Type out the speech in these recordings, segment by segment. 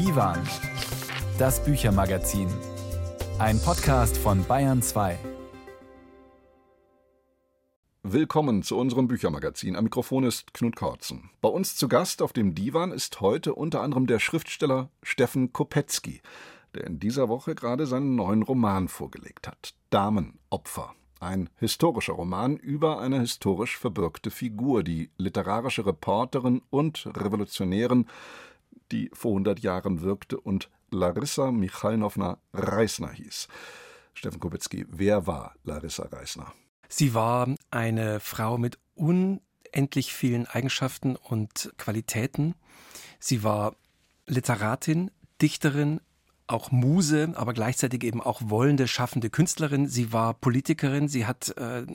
Divan, das Büchermagazin. Ein Podcast von Bayern 2. Willkommen zu unserem Büchermagazin. Am Mikrofon ist Knut Kortzen. Bei uns zu Gast auf dem Divan ist heute unter anderem der Schriftsteller Steffen Kopetzky, der in dieser Woche gerade seinen neuen Roman vorgelegt hat. Damenopfer. Ein historischer Roman über eine historisch verbürgte Figur, die literarische Reporterin und Revolutionärin, die vor 100 Jahren wirkte und Larissa Michalnowna Reisner hieß. Steffen Kopetzky, wer war Larissa Reisner? Sie war eine Frau mit unendlich vielen Eigenschaften und Qualitäten. Sie war Literatin, Dichterin, auch Muse, aber gleichzeitig eben auch wollende, schaffende Künstlerin. Sie war Politikerin. Sie hat äh,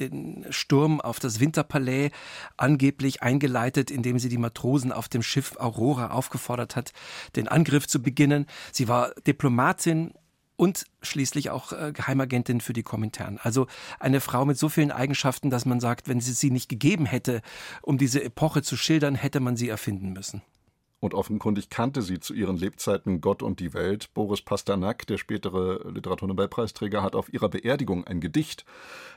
den Sturm auf das Winterpalais angeblich eingeleitet, indem sie die Matrosen auf dem Schiff Aurora aufgefordert hat, den Angriff zu beginnen. Sie war Diplomatin, und schließlich auch äh, Geheimagentin für die Komintern. Also eine Frau mit so vielen Eigenschaften, dass man sagt, wenn sie sie nicht gegeben hätte, um diese Epoche zu schildern, hätte man sie erfinden müssen. Und offenkundig kannte sie zu ihren Lebzeiten Gott und die Welt. Boris Pasternak, der spätere Literaturnobelpreisträger, hat auf ihrer Beerdigung ein Gedicht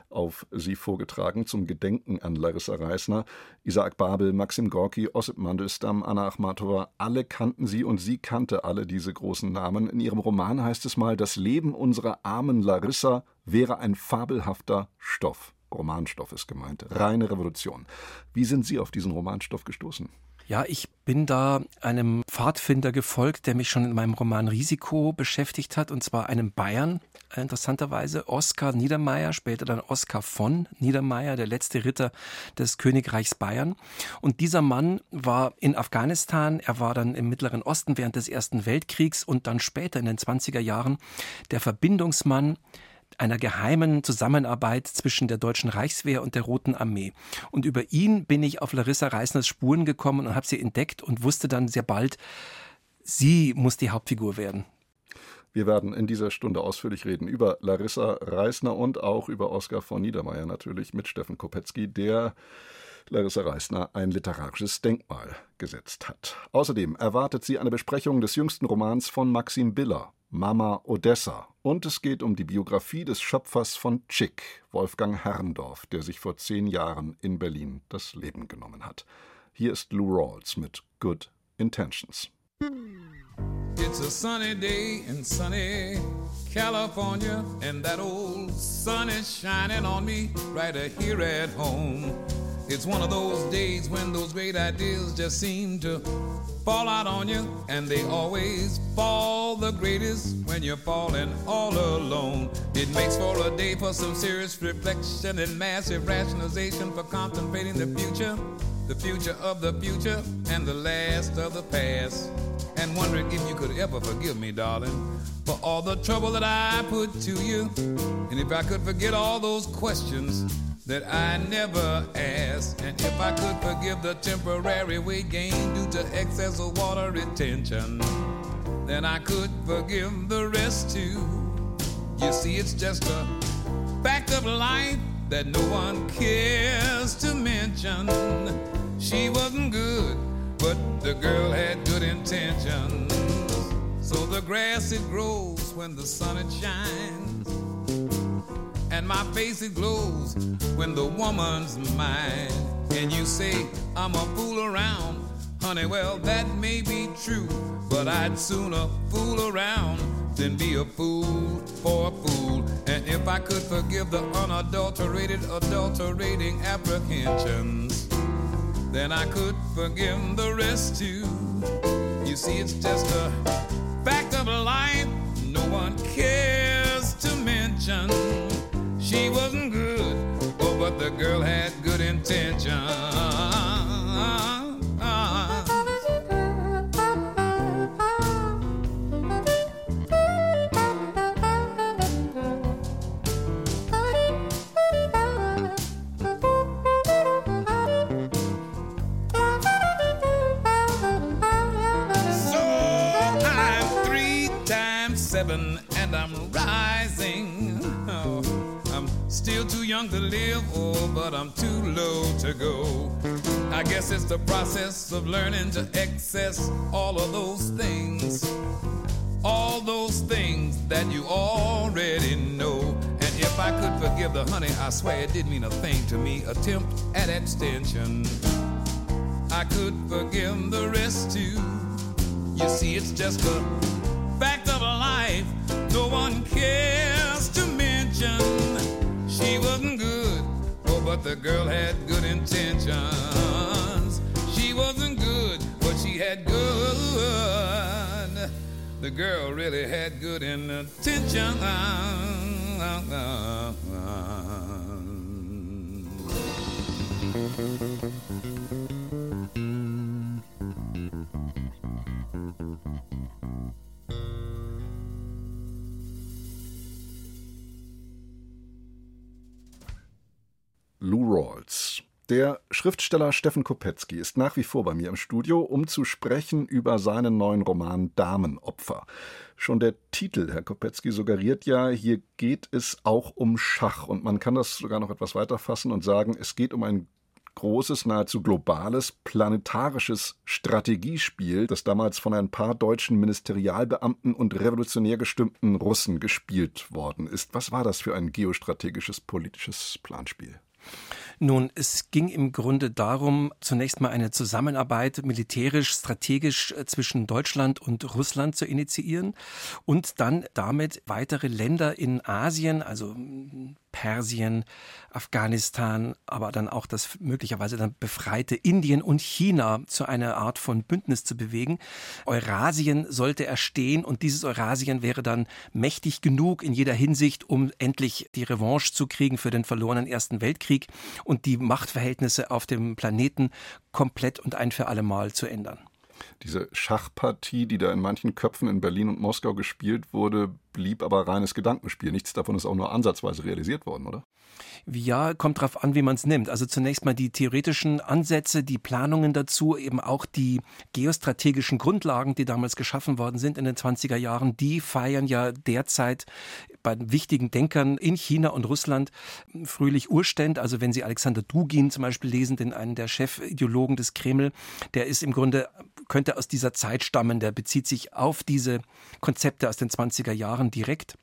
auf sie vorgetragen zum Gedenken an Larissa Reisner. Isaac Babel, Maxim Gorki, Ossip Mandelstam, Anna Achmatova, alle kannten sie und sie kannte alle diese großen Namen. In ihrem Roman heißt es mal, das Leben unserer armen Larissa wäre ein fabelhafter Stoff. Romanstoff ist gemeint, reine Revolution. Wie sind Sie auf diesen Romanstoff gestoßen? Ja, ich bin da einem Pfadfinder gefolgt, der mich schon in meinem Roman Risiko beschäftigt hat, und zwar einem Bayern, interessanterweise, Oskar Niedermeyer, später dann Oskar von Niedermeyer, der letzte Ritter des Königreichs Bayern. Und dieser Mann war in Afghanistan, er war dann im Mittleren Osten während des Ersten Weltkriegs und dann später in den 20er Jahren der Verbindungsmann einer geheimen Zusammenarbeit zwischen der deutschen Reichswehr und der Roten Armee. Und über ihn bin ich auf Larissa Reisners Spuren gekommen und habe sie entdeckt und wusste dann sehr bald, sie muss die Hauptfigur werden. Wir werden in dieser Stunde ausführlich reden über Larissa Reisner und auch über Oskar von Niedermeyer natürlich mit Steffen Kopetzky, der Larissa Reisner ein literarisches Denkmal gesetzt hat. Außerdem erwartet sie eine Besprechung des jüngsten Romans von Maxim Biller, Mama Odessa. Und es geht um die Biografie des Schöpfers von Chick, Wolfgang Herrndorf, der sich vor zehn Jahren in Berlin das Leben genommen hat. Hier ist Lou Rawls mit Good Intentions. It's a sunny day in sunny California, and that old sun is shining on me right here at home. It's one of those days when those great ideas just seem to fall out on you, and they always fall the greatest when you're falling all alone. It makes for a day for some serious reflection and massive rationalization for contemplating the future, the future of the future, and the last of the past. And wondering if you could ever forgive me, darling, for all the trouble that I put to you. And if I could forget all those questions that I never asked. And if I could forgive the temporary weight gain due to excess of water retention, then I could forgive the rest too. You see, it's just a fact of life that no one cares to mention. She wasn't good, but the girl had good intentions. So the grass it grows when the sun it shines and my face it glows when the woman's mine. And you say I'm a fool around, honey. Well, that may be true, but I'd sooner fool around than be a fool for a fool. And if I could forgive the unadulterated, adulterating apprehensions, then I could forgive the rest too. You see, it's just a fact of life. No one cares to mention. She wasn't good, oh, but the girl had good intentions. Young to live, oh, but I'm too low to go. I guess it's the process of learning to access all of those things. All those things that you already know. And if I could forgive the honey, I swear it didn't mean a thing to me. Attempt at extension. I could forgive the rest too. You see, it's just a fact of life. No one cares to mention but the girl had good intentions. She wasn't good, but she had good. The girl really had good intentions. Lou Rawls. Der Schriftsteller Steffen Kopetzky ist nach wie vor bei mir im Studio, um zu sprechen über seinen neuen Roman Damenopfer. Schon der Titel, Herr Kopetzky, suggeriert ja, hier geht es auch um Schach. Und man kann das sogar noch etwas weiter fassen und sagen, es geht um ein großes, nahezu globales, planetarisches Strategiespiel, das damals von ein paar deutschen Ministerialbeamten und revolutionär gestimmten Russen gespielt worden ist. Was war das für ein geostrategisches politisches Planspiel? Nun, es ging im Grunde darum, zunächst mal eine Zusammenarbeit militärisch, strategisch äh, zwischen Deutschland und Russland zu initiieren und dann damit weitere Länder in Asien, also Persien, Afghanistan, aber dann auch das möglicherweise dann befreite Indien und China zu einer Art von Bündnis zu bewegen. Eurasien sollte erstehen und dieses Eurasien wäre dann mächtig genug in jeder Hinsicht, um endlich die Revanche zu kriegen für den verlorenen Ersten Weltkrieg und die Machtverhältnisse auf dem Planeten komplett und ein für alle Mal zu ändern. Diese Schachpartie, die da in manchen Köpfen in Berlin und Moskau gespielt wurde, blieb aber reines Gedankenspiel. Nichts davon ist auch nur ansatzweise realisiert worden, oder? Ja, kommt drauf an, wie man es nimmt. Also zunächst mal die theoretischen Ansätze, die Planungen dazu, eben auch die geostrategischen Grundlagen, die damals geschaffen worden sind in den 20er Jahren, die feiern ja derzeit bei wichtigen Denkern in China und Russland fröhlich Urständ. Also wenn Sie Alexander Dugin zum Beispiel lesen, den einen der Chefideologen des Kreml, der ist im Grunde, könnte aus dieser Zeit stammen, der bezieht sich auf diese Konzepte aus den 20er Jahren direkt.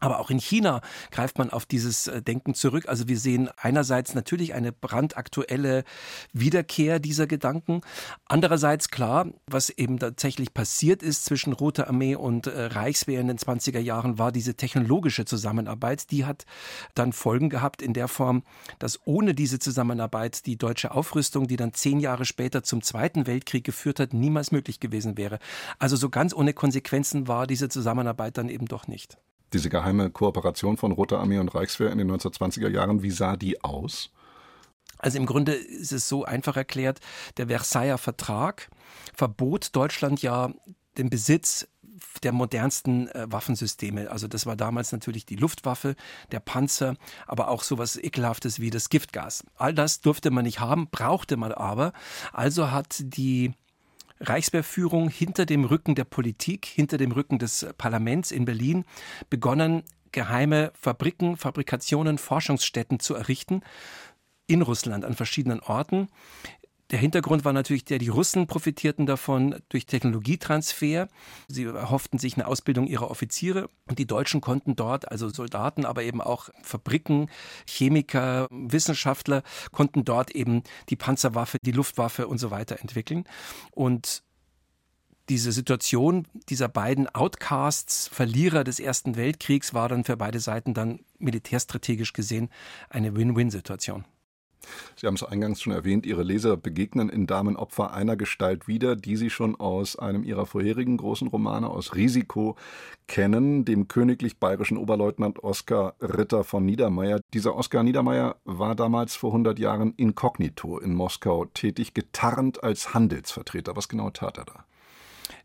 Aber auch in China greift man auf dieses äh, Denken zurück. Also wir sehen einerseits natürlich eine brandaktuelle Wiederkehr dieser Gedanken. Andererseits klar, was eben tatsächlich passiert ist zwischen Rote Armee und äh, Reichswehr in den 20er Jahren, war diese technologische Zusammenarbeit. Die hat dann Folgen gehabt in der Form, dass ohne diese Zusammenarbeit die deutsche Aufrüstung, die dann zehn Jahre später zum Zweiten Weltkrieg geführt hat, niemals möglich gewesen wäre. Also so ganz ohne Konsequenzen war diese Zusammenarbeit dann eben doch nicht diese geheime Kooperation von Roter Armee und Reichswehr in den 1920er Jahren, wie sah die aus? Also im Grunde ist es so einfach erklärt, der Versailler Vertrag verbot Deutschland ja den Besitz der modernsten äh, Waffensysteme. Also das war damals natürlich die Luftwaffe, der Panzer, aber auch sowas ekelhaftes wie das Giftgas. All das durfte man nicht haben, brauchte man aber. Also hat die Reichswehrführung hinter dem Rücken der Politik, hinter dem Rücken des Parlaments in Berlin begonnen, geheime Fabriken, Fabrikationen, Forschungsstätten zu errichten in Russland an verschiedenen Orten. Der Hintergrund war natürlich der, die Russen profitierten davon durch Technologietransfer. Sie erhofften sich eine Ausbildung ihrer Offiziere und die Deutschen konnten dort, also Soldaten, aber eben auch Fabriken, Chemiker, Wissenschaftler, konnten dort eben die Panzerwaffe, die Luftwaffe und so weiter entwickeln. Und diese Situation dieser beiden Outcasts, Verlierer des Ersten Weltkriegs, war dann für beide Seiten dann militärstrategisch gesehen eine Win-Win-Situation. Sie haben es eingangs schon erwähnt, Ihre Leser begegnen in Damenopfer einer Gestalt wieder, die Sie schon aus einem Ihrer vorherigen großen Romane, aus Risiko, kennen, dem königlich bayerischen Oberleutnant Oskar Ritter von Niedermeyer. Dieser Oskar Niedermeyer war damals vor 100 Jahren inkognito in Moskau tätig, getarnt als Handelsvertreter. Was genau tat er da?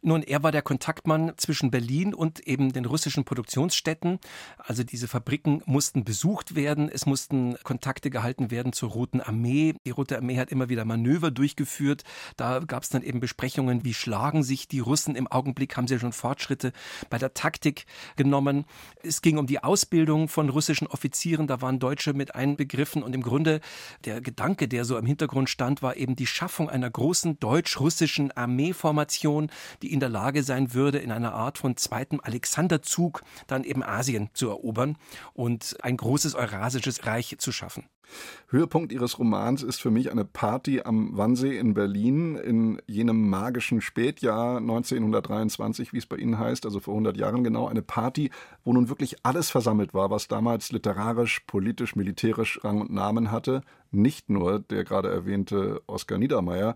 Nun, er war der Kontaktmann zwischen Berlin und eben den russischen Produktionsstätten. Also diese Fabriken mussten besucht werden, es mussten Kontakte gehalten werden zur Roten Armee. Die Rote Armee hat immer wieder Manöver durchgeführt. Da gab es dann eben Besprechungen, wie schlagen sich die Russen im Augenblick, haben sie schon Fortschritte bei der Taktik genommen. Es ging um die Ausbildung von russischen Offizieren, da waren Deutsche mit einbegriffen und im Grunde der Gedanke, der so im Hintergrund stand, war eben die Schaffung einer großen deutsch-russischen Armeeformation, die in der Lage sein würde, in einer Art von zweiten Alexanderzug dann eben Asien zu erobern und ein großes eurasisches Reich zu schaffen. Höhepunkt ihres Romans ist für mich eine Party am Wannsee in Berlin in jenem magischen Spätjahr 1923, wie es bei Ihnen heißt, also vor 100 Jahren genau, eine Party, wo nun wirklich alles versammelt war, was damals literarisch, politisch, militärisch Rang und Namen hatte, nicht nur der gerade erwähnte Oskar Niedermeyer.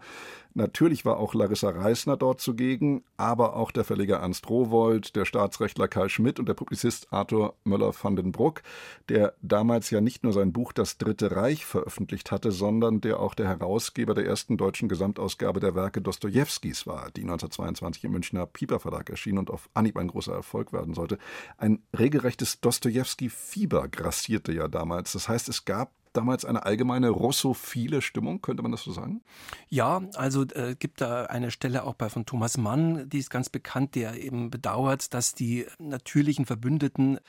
Natürlich war auch Larissa Reisner dort zugegen, aber auch der Verleger Ernst Rowold, der Staatsrechtler Karl Schmidt und der Publizist Arthur Möller van den Bruck, der damals ja nicht nur sein Buch Das Dritte Reich veröffentlicht hatte, sondern der auch der Herausgeber der ersten deutschen Gesamtausgabe der Werke Dostojewskis war, die 1922 im Münchner Pieper Verlag erschien und auf Anhieb ein großer Erfolg werden sollte. Ein regelrechtes Dostojewski-Fieber grassierte ja damals. Das heißt, es gab damals eine allgemeine russophile Stimmung, könnte man das so sagen? Ja, also äh, gibt da eine Stelle auch bei von Thomas Mann, die ist ganz bekannt, der eben bedauert, dass die natürlichen Verbündeten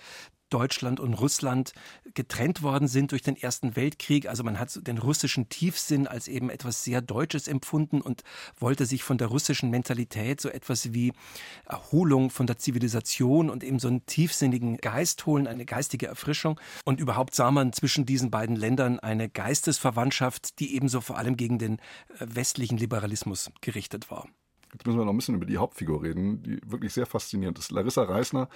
Deutschland und Russland getrennt worden sind durch den Ersten Weltkrieg. Also man hat den russischen Tiefsinn als eben etwas sehr Deutsches empfunden und wollte sich von der russischen Mentalität so etwas wie Erholung von der Zivilisation und eben so einen tiefsinnigen Geist holen, eine geistige Erfrischung. Und überhaupt sah man zwischen diesen beiden Ländern eine Geistesverwandtschaft, die ebenso vor allem gegen den äh, westlichen Liberalismus gerichtet war. Jetzt müssen wir noch ein bisschen über die Hauptfigur reden, die wirklich sehr faszinierend ist. Larissa Reisner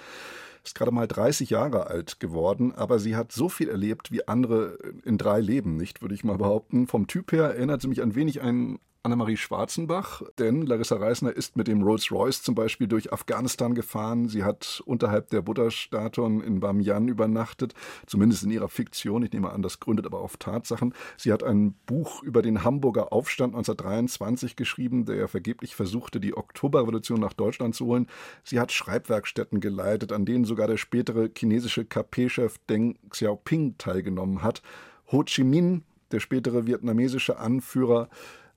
ist gerade mal 30 Jahre alt geworden, aber sie hat so viel erlebt wie andere in drei Leben nicht, würde ich mal behaupten. Vom Typ her erinnert sie mich ein wenig an Annemarie Schwarzenbach, denn Larissa Reisner ist mit dem Rolls-Royce zum Beispiel durch Afghanistan gefahren. Sie hat unterhalb der Buddha-Statuen in Bamiyan übernachtet, zumindest in ihrer Fiktion. Ich nehme an, das gründet aber auf Tatsachen. Sie hat ein Buch über den Hamburger Aufstand 1923 geschrieben, der vergeblich versuchte, die Oktoberrevolution nach Deutschland zu holen. Sie hat Schreibwerkstätten geleitet, an denen sogar der spätere chinesische KP-Chef Deng Xiaoping teilgenommen hat. Ho Chi Minh, der spätere vietnamesische Anführer,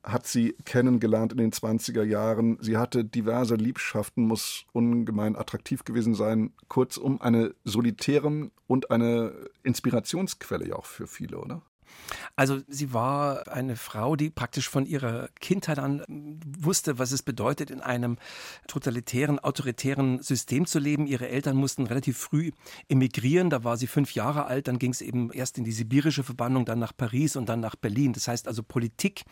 hat sie kennengelernt in den 20er Jahren. Sie hatte diverse Liebschaften, muss ungemein attraktiv gewesen sein. Kurzum, eine solitäre und eine Inspirationsquelle ja auch für viele, oder? Also sie war eine Frau, die praktisch von ihrer Kindheit an wusste, was es bedeutet, in einem totalitären, autoritären System zu leben. Ihre Eltern mussten relativ früh emigrieren. Da war sie fünf Jahre alt. Dann ging es eben erst in die sibirische Verbannung, dann nach Paris und dann nach Berlin. Das heißt also Politik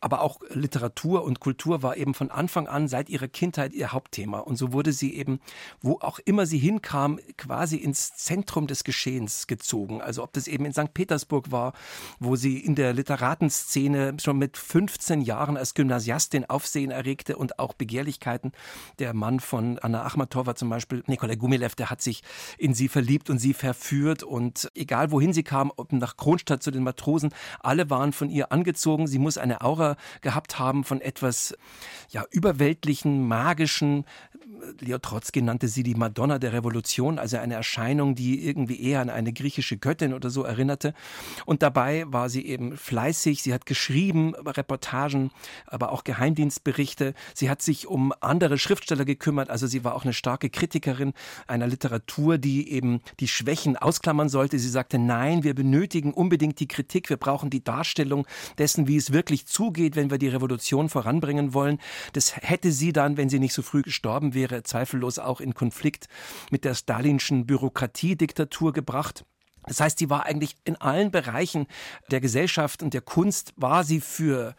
aber auch Literatur und Kultur war eben von Anfang an seit ihrer Kindheit ihr Hauptthema. Und so wurde sie eben, wo auch immer sie hinkam, quasi ins Zentrum des Geschehens gezogen. Also ob das eben in St. Petersburg war, wo sie in der Literatenszene schon mit 15 Jahren als Gymnasiastin Aufsehen erregte und auch Begehrlichkeiten. Der Mann von Anna Achmatova zum Beispiel, Nikolai Gumilev, der hat sich in sie verliebt und sie verführt. Und egal wohin sie kam, ob nach Kronstadt zu den Matrosen, alle waren von ihr angezogen. Sie muss eine Aura gehabt haben von etwas ja, überweltlichen, magischen. Leo Trotzki nannte sie die Madonna der Revolution, also eine Erscheinung, die irgendwie eher an eine griechische Göttin oder so erinnerte. Und dabei war sie eben fleißig, sie hat geschrieben, Reportagen, aber auch Geheimdienstberichte. Sie hat sich um andere Schriftsteller gekümmert, also sie war auch eine starke Kritikerin einer Literatur, die eben die Schwächen ausklammern sollte. Sie sagte, nein, wir benötigen unbedingt die Kritik, wir brauchen die Darstellung dessen, wie es wirklich zugeht zugeht, wenn wir die Revolution voranbringen wollen. Das hätte sie dann, wenn sie nicht so früh gestorben wäre, zweifellos auch in Konflikt mit der stalinschen Bürokratiediktatur gebracht. Das heißt, sie war eigentlich in allen Bereichen der Gesellschaft und der Kunst war sie für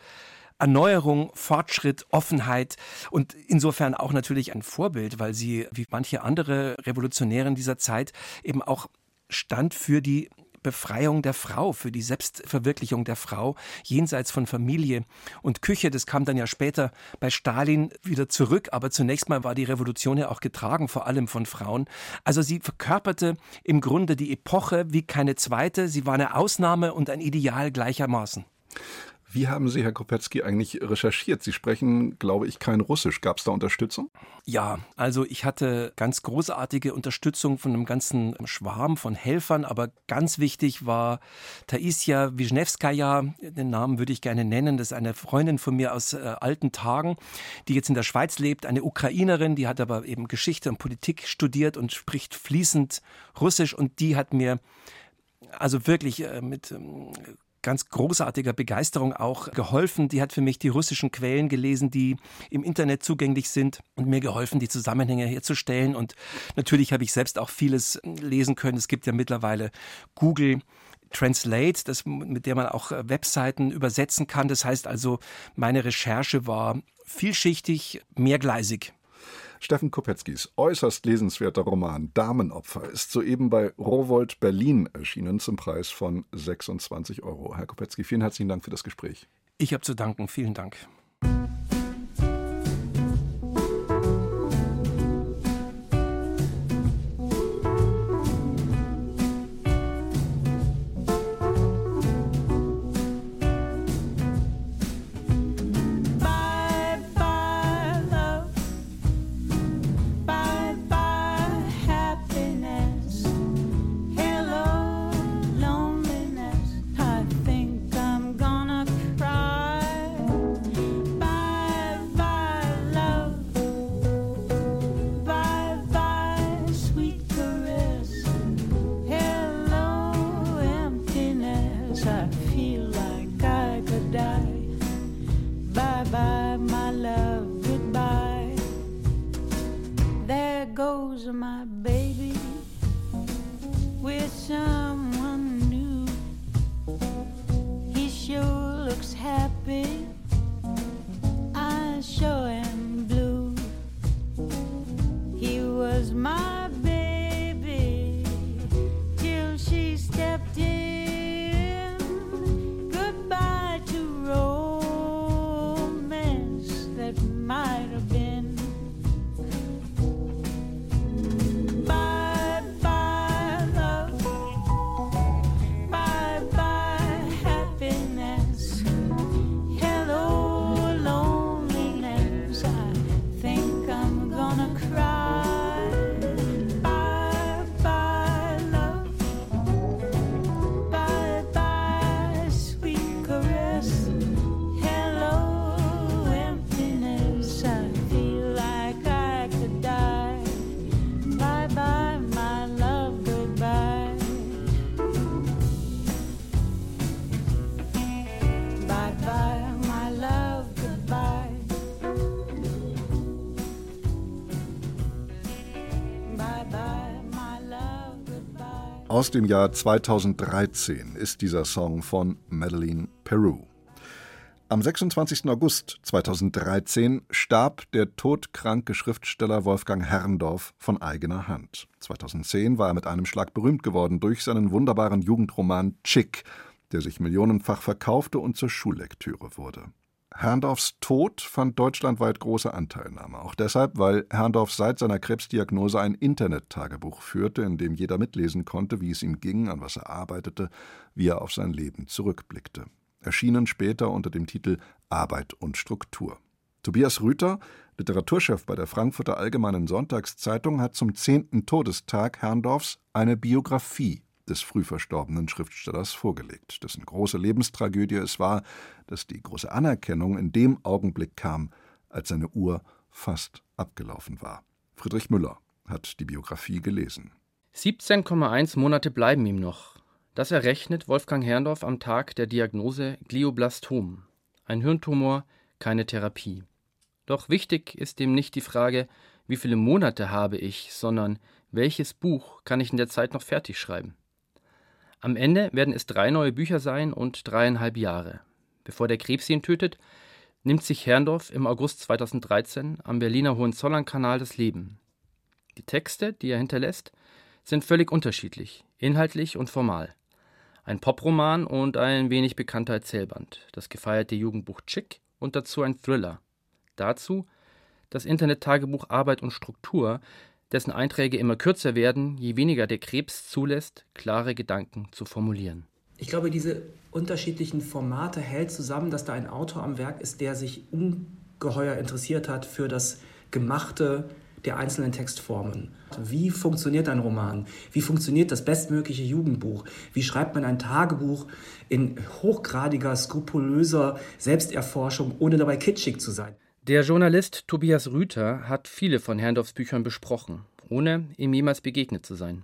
Erneuerung, Fortschritt, Offenheit und insofern auch natürlich ein Vorbild, weil sie, wie manche andere Revolutionäre in dieser Zeit, eben auch stand für die Befreiung der Frau, für die Selbstverwirklichung der Frau jenseits von Familie und Küche. Das kam dann ja später bei Stalin wieder zurück, aber zunächst mal war die Revolution ja auch getragen, vor allem von Frauen. Also sie verkörperte im Grunde die Epoche wie keine zweite. Sie war eine Ausnahme und ein Ideal gleichermaßen. Wie haben Sie, Herr Kopetzky, eigentlich recherchiert? Sie sprechen, glaube ich, kein Russisch. Gab es da Unterstützung? Ja, also ich hatte ganz großartige Unterstützung von einem ganzen Schwarm von Helfern, aber ganz wichtig war Taisia Wisniewskaja, den Namen würde ich gerne nennen, das ist eine Freundin von mir aus äh, alten Tagen, die jetzt in der Schweiz lebt, eine Ukrainerin, die hat aber eben Geschichte und Politik studiert und spricht fließend Russisch und die hat mir also wirklich äh, mit ähm, ganz großartiger Begeisterung auch geholfen. Die hat für mich die russischen Quellen gelesen, die im Internet zugänglich sind und mir geholfen, die Zusammenhänge herzustellen. Und natürlich habe ich selbst auch vieles lesen können. Es gibt ja mittlerweile Google. Translate, das, mit der man auch äh, Webseiten übersetzen kann. Das heißt also, meine Recherche war vielschichtig, mehrgleisig. Steffen Kopetzkis äußerst lesenswerter Roman Damenopfer ist soeben bei Rowold Berlin erschienen zum Preis von 26 Euro. Herr Kopetzky, vielen herzlichen Dank für das Gespräch. Ich habe zu danken. Vielen Dank. Aus dem Jahr 2013 ist dieser Song von Madeleine Peru. Am 26. August 2013 starb der todkranke Schriftsteller Wolfgang Herrndorf von eigener Hand. 2010 war er mit einem Schlag berühmt geworden durch seinen wunderbaren Jugendroman Chick, der sich millionenfach verkaufte und zur Schullektüre wurde. Herrndorfs Tod fand deutschlandweit große Anteilnahme. Auch deshalb, weil Herrndorf seit seiner Krebsdiagnose ein Internet-Tagebuch führte, in dem jeder mitlesen konnte, wie es ihm ging, an was er arbeitete, wie er auf sein Leben zurückblickte. Erschienen später unter dem Titel Arbeit und Struktur. Tobias Rüther, Literaturchef bei der Frankfurter Allgemeinen Sonntagszeitung, hat zum zehnten Todestag Herrndorfs eine Biografie des früh verstorbenen Schriftstellers vorgelegt, dessen große Lebenstragödie es war, dass die große Anerkennung in dem Augenblick kam, als seine Uhr fast abgelaufen war. Friedrich Müller hat die Biografie gelesen. 17,1 Monate bleiben ihm noch. Das errechnet Wolfgang Herrndorf am Tag der Diagnose Glioblastom. Ein Hirntumor, keine Therapie. Doch wichtig ist ihm nicht die Frage, wie viele Monate habe ich, sondern welches Buch kann ich in der Zeit noch fertig schreiben. Am Ende werden es drei neue Bücher sein und dreieinhalb Jahre. Bevor der Krebs ihn tötet, nimmt sich Herrndorf im August 2013 am Berliner Hohenzollern-Kanal das Leben. Die Texte, die er hinterlässt, sind völlig unterschiedlich, inhaltlich und formal. Ein Poproman und ein wenig bekannter Erzählband, das gefeierte Jugendbuch Chick und dazu ein Thriller. Dazu das Internet-Tagebuch Arbeit und Struktur, dessen Einträge immer kürzer werden, je weniger der Krebs zulässt, klare Gedanken zu formulieren. Ich glaube, diese unterschiedlichen Formate hält zusammen, dass da ein Autor am Werk ist, der sich ungeheuer interessiert hat für das Gemachte der einzelnen Textformen. Wie funktioniert ein Roman? Wie funktioniert das bestmögliche Jugendbuch? Wie schreibt man ein Tagebuch in hochgradiger, skrupulöser Selbsterforschung, ohne dabei kitschig zu sein? Der Journalist Tobias Rüther hat viele von Herrndorfs Büchern besprochen, ohne ihm jemals begegnet zu sein.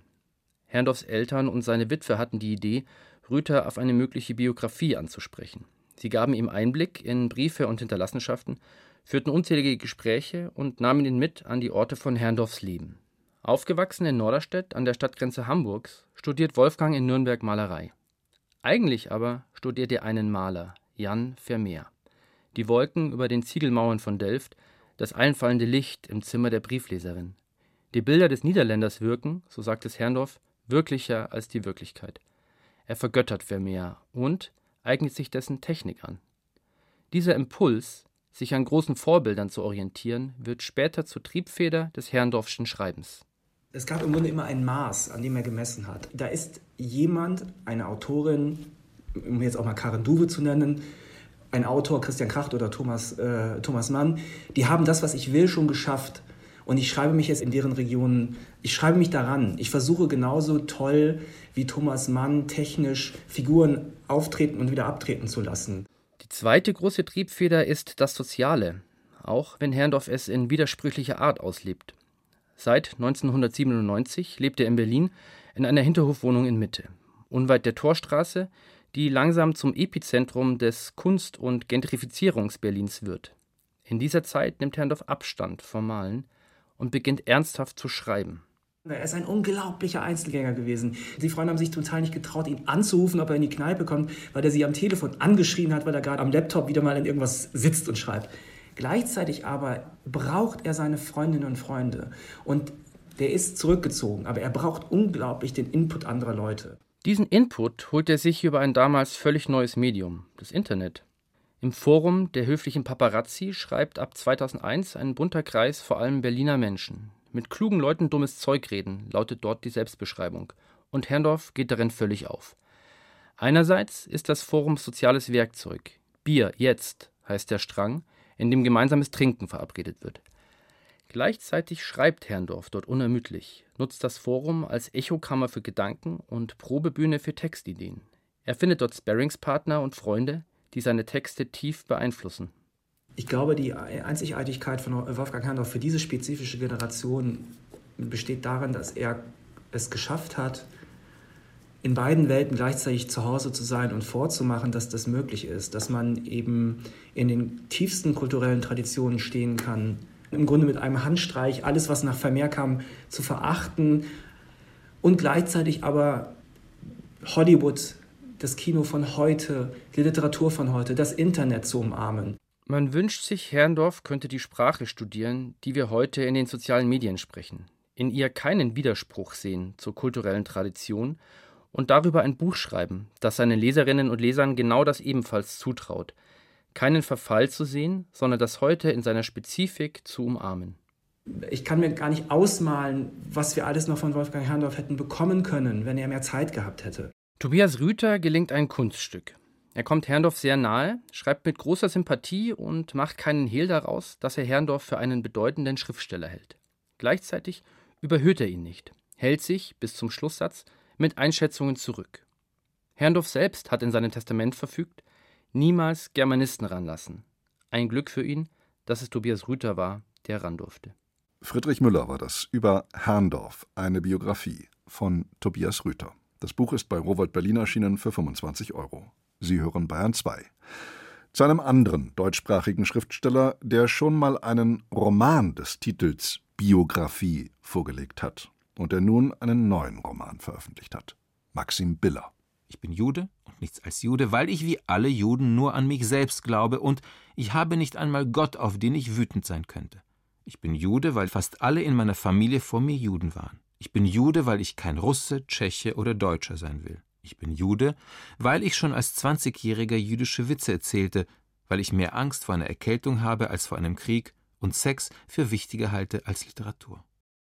Herrndorfs Eltern und seine Witwe hatten die Idee, Rüther auf eine mögliche Biografie anzusprechen. Sie gaben ihm Einblick in Briefe und Hinterlassenschaften führten unzählige Gespräche und nahmen ihn mit an die Orte von Herrndorfs Leben. Aufgewachsen in Norderstedt an der Stadtgrenze Hamburgs, studiert Wolfgang in Nürnberg Malerei. Eigentlich aber studiert er einen Maler, Jan Vermeer. Die Wolken über den Ziegelmauern von Delft, das einfallende Licht im Zimmer der Briefleserin. Die Bilder des Niederländers wirken, so sagt es Herrndorf, wirklicher als die Wirklichkeit. Er vergöttert Vermeer und eignet sich dessen Technik an. Dieser Impuls sich an großen Vorbildern zu orientieren, wird später zur Triebfeder des Herrndorfschen Schreibens. Es gab im Grunde immer ein Maß, an dem er gemessen hat. Da ist jemand, eine Autorin, um jetzt auch mal Karin Duwe zu nennen, ein Autor, Christian Kracht oder Thomas, äh, Thomas Mann, die haben das, was ich will, schon geschafft. Und ich schreibe mich jetzt in deren Regionen, ich schreibe mich daran. Ich versuche genauso toll wie Thomas Mann technisch Figuren auftreten und wieder abtreten zu lassen. Die zweite große Triebfeder ist das Soziale, auch wenn Herrndorf es in widersprüchlicher Art auslebt. Seit 1997 lebt er in Berlin in einer Hinterhofwohnung in Mitte, unweit der Torstraße, die langsam zum Epizentrum des Kunst- und Gentrifizierungs-Berlins wird. In dieser Zeit nimmt Herrndorf Abstand vom Malen und beginnt ernsthaft zu schreiben. Er ist ein unglaublicher Einzelgänger gewesen. Die Freunde haben sich total nicht getraut, ihn anzurufen, ob er in die Kneipe kommt, weil er sie am Telefon angeschrien hat, weil er gerade am Laptop wieder mal in irgendwas sitzt und schreibt. Gleichzeitig aber braucht er seine Freundinnen und Freunde. Und der ist zurückgezogen, aber er braucht unglaublich den Input anderer Leute. Diesen Input holt er sich über ein damals völlig neues Medium, das Internet. Im Forum der höflichen Paparazzi schreibt ab 2001 ein bunter Kreis vor allem Berliner Menschen, mit klugen Leuten dummes Zeug reden, lautet dort die Selbstbeschreibung. Und Herrndorf geht darin völlig auf. Einerseits ist das Forum soziales Werkzeug. Bier, jetzt, heißt der Strang, in dem gemeinsames Trinken verabredet wird. Gleichzeitig schreibt Herrndorf dort unermüdlich, nutzt das Forum als Echokammer für Gedanken und Probebühne für Textideen. Er findet dort Sparringspartner und Freunde, die seine Texte tief beeinflussen. Ich glaube, die Einzigartigkeit von Wolfgang Herrndorf für diese spezifische Generation besteht darin, dass er es geschafft hat, in beiden Welten gleichzeitig zu Hause zu sein und vorzumachen, dass das möglich ist, dass man eben in den tiefsten kulturellen Traditionen stehen kann, im Grunde mit einem Handstreich alles, was nach Vermehr kam, zu verachten und gleichzeitig aber Hollywood, das Kino von heute, die Literatur von heute, das Internet zu umarmen. Man wünscht sich, Herrndorf könnte die Sprache studieren, die wir heute in den sozialen Medien sprechen, in ihr keinen Widerspruch sehen zur kulturellen Tradition und darüber ein Buch schreiben, das seinen Leserinnen und Lesern genau das ebenfalls zutraut, keinen Verfall zu sehen, sondern das heute in seiner Spezifik zu umarmen. Ich kann mir gar nicht ausmalen, was wir alles noch von Wolfgang Herrndorf hätten bekommen können, wenn er mehr Zeit gehabt hätte. Tobias Rüther gelingt ein Kunststück. Er kommt Herrndorf sehr nahe, schreibt mit großer Sympathie und macht keinen Hehl daraus, dass er Herrndorf für einen bedeutenden Schriftsteller hält. Gleichzeitig überhöht er ihn nicht, hält sich, bis zum Schlusssatz, mit Einschätzungen zurück. Herrndorf selbst hat in seinem Testament verfügt, niemals Germanisten ranlassen. Ein Glück für ihn, dass es Tobias Rüther war, der ran durfte. Friedrich Müller war das über Herrndorf, eine Biografie von Tobias Rüther. Das Buch ist bei Rowold Berlin erschienen für 25 Euro. Sie hören Bayern 2. Zu einem anderen deutschsprachigen Schriftsteller, der schon mal einen Roman des Titels Biografie vorgelegt hat und der nun einen neuen Roman veröffentlicht hat. Maxim Biller. Ich bin Jude und nichts als Jude, weil ich wie alle Juden nur an mich selbst glaube und ich habe nicht einmal Gott, auf den ich wütend sein könnte. Ich bin Jude, weil fast alle in meiner Familie vor mir Juden waren. Ich bin Jude, weil ich kein Russe, Tscheche oder Deutscher sein will. Ich bin Jude, weil ich schon als 20-Jähriger jüdische Witze erzählte, weil ich mehr Angst vor einer Erkältung habe als vor einem Krieg und Sex für wichtiger halte als Literatur.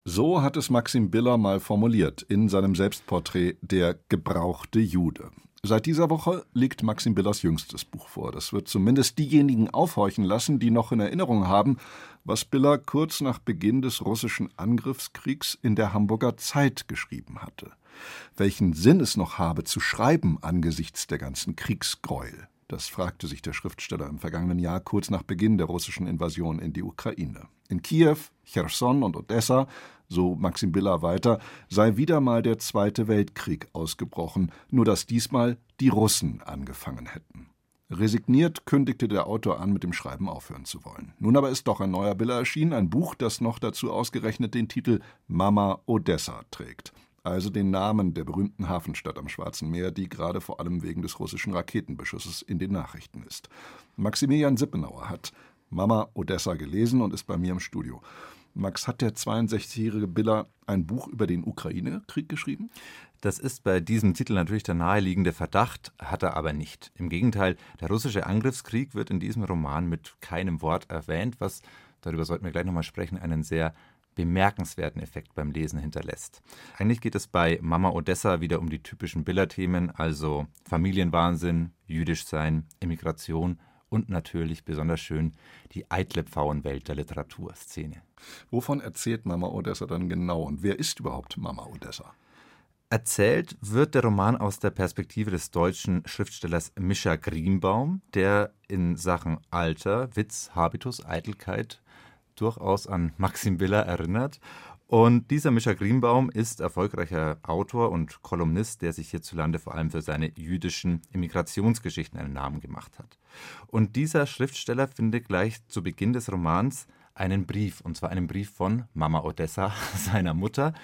So hat es Maxim Biller mal formuliert in seinem Selbstporträt Der gebrauchte Jude. Seit dieser Woche liegt Maxim Billers jüngstes Buch vor. Das wird zumindest diejenigen aufhorchen lassen, die noch in Erinnerung haben, was Biller kurz nach Beginn des russischen Angriffskriegs in der Hamburger Zeit geschrieben hatte. Welchen Sinn es noch habe zu schreiben angesichts der ganzen Kriegsgräuel. Das fragte sich der Schriftsteller im vergangenen Jahr kurz nach Beginn der russischen Invasion in die Ukraine. In Kiew, Cherson und Odessa, so Maxim Biller weiter, sei wieder mal der Zweite Weltkrieg ausgebrochen, nur dass diesmal die Russen angefangen hätten. Resigniert kündigte der Autor an, mit dem Schreiben aufhören zu wollen. Nun aber ist doch ein neuer Biller erschienen, ein Buch, das noch dazu ausgerechnet den Titel Mama Odessa trägt also den Namen der berühmten Hafenstadt am Schwarzen Meer, die gerade vor allem wegen des russischen Raketenbeschusses in den Nachrichten ist. Maximilian Sippenauer hat Mama Odessa gelesen und ist bei mir im Studio. Max, hat der 62-jährige Biller ein Buch über den Ukraine-Krieg geschrieben? Das ist bei diesem Titel natürlich der naheliegende Verdacht, hat er aber nicht. Im Gegenteil, der russische Angriffskrieg wird in diesem Roman mit keinem Wort erwähnt, was, darüber sollten wir gleich nochmal sprechen, einen sehr bemerkenswerten Effekt beim Lesen hinterlässt. Eigentlich geht es bei Mama Odessa wieder um die typischen Biller-Themen, also Familienwahnsinn, jüdisch sein, Immigration und natürlich besonders schön die eitle Pfauenwelt der Literaturszene. Wovon erzählt Mama Odessa dann genau und wer ist überhaupt Mama Odessa? Erzählt wird der Roman aus der Perspektive des deutschen Schriftstellers Mischa Grienbaum, der in Sachen Alter, Witz, Habitus, Eitelkeit durchaus an Maxim Biller erinnert. Und dieser Mischa Greenbaum ist erfolgreicher Autor und Kolumnist, der sich hierzulande vor allem für seine jüdischen Immigrationsgeschichten einen Namen gemacht hat. Und dieser Schriftsteller findet gleich zu Beginn des Romans einen Brief, und zwar einen Brief von Mama Odessa, seiner Mutter,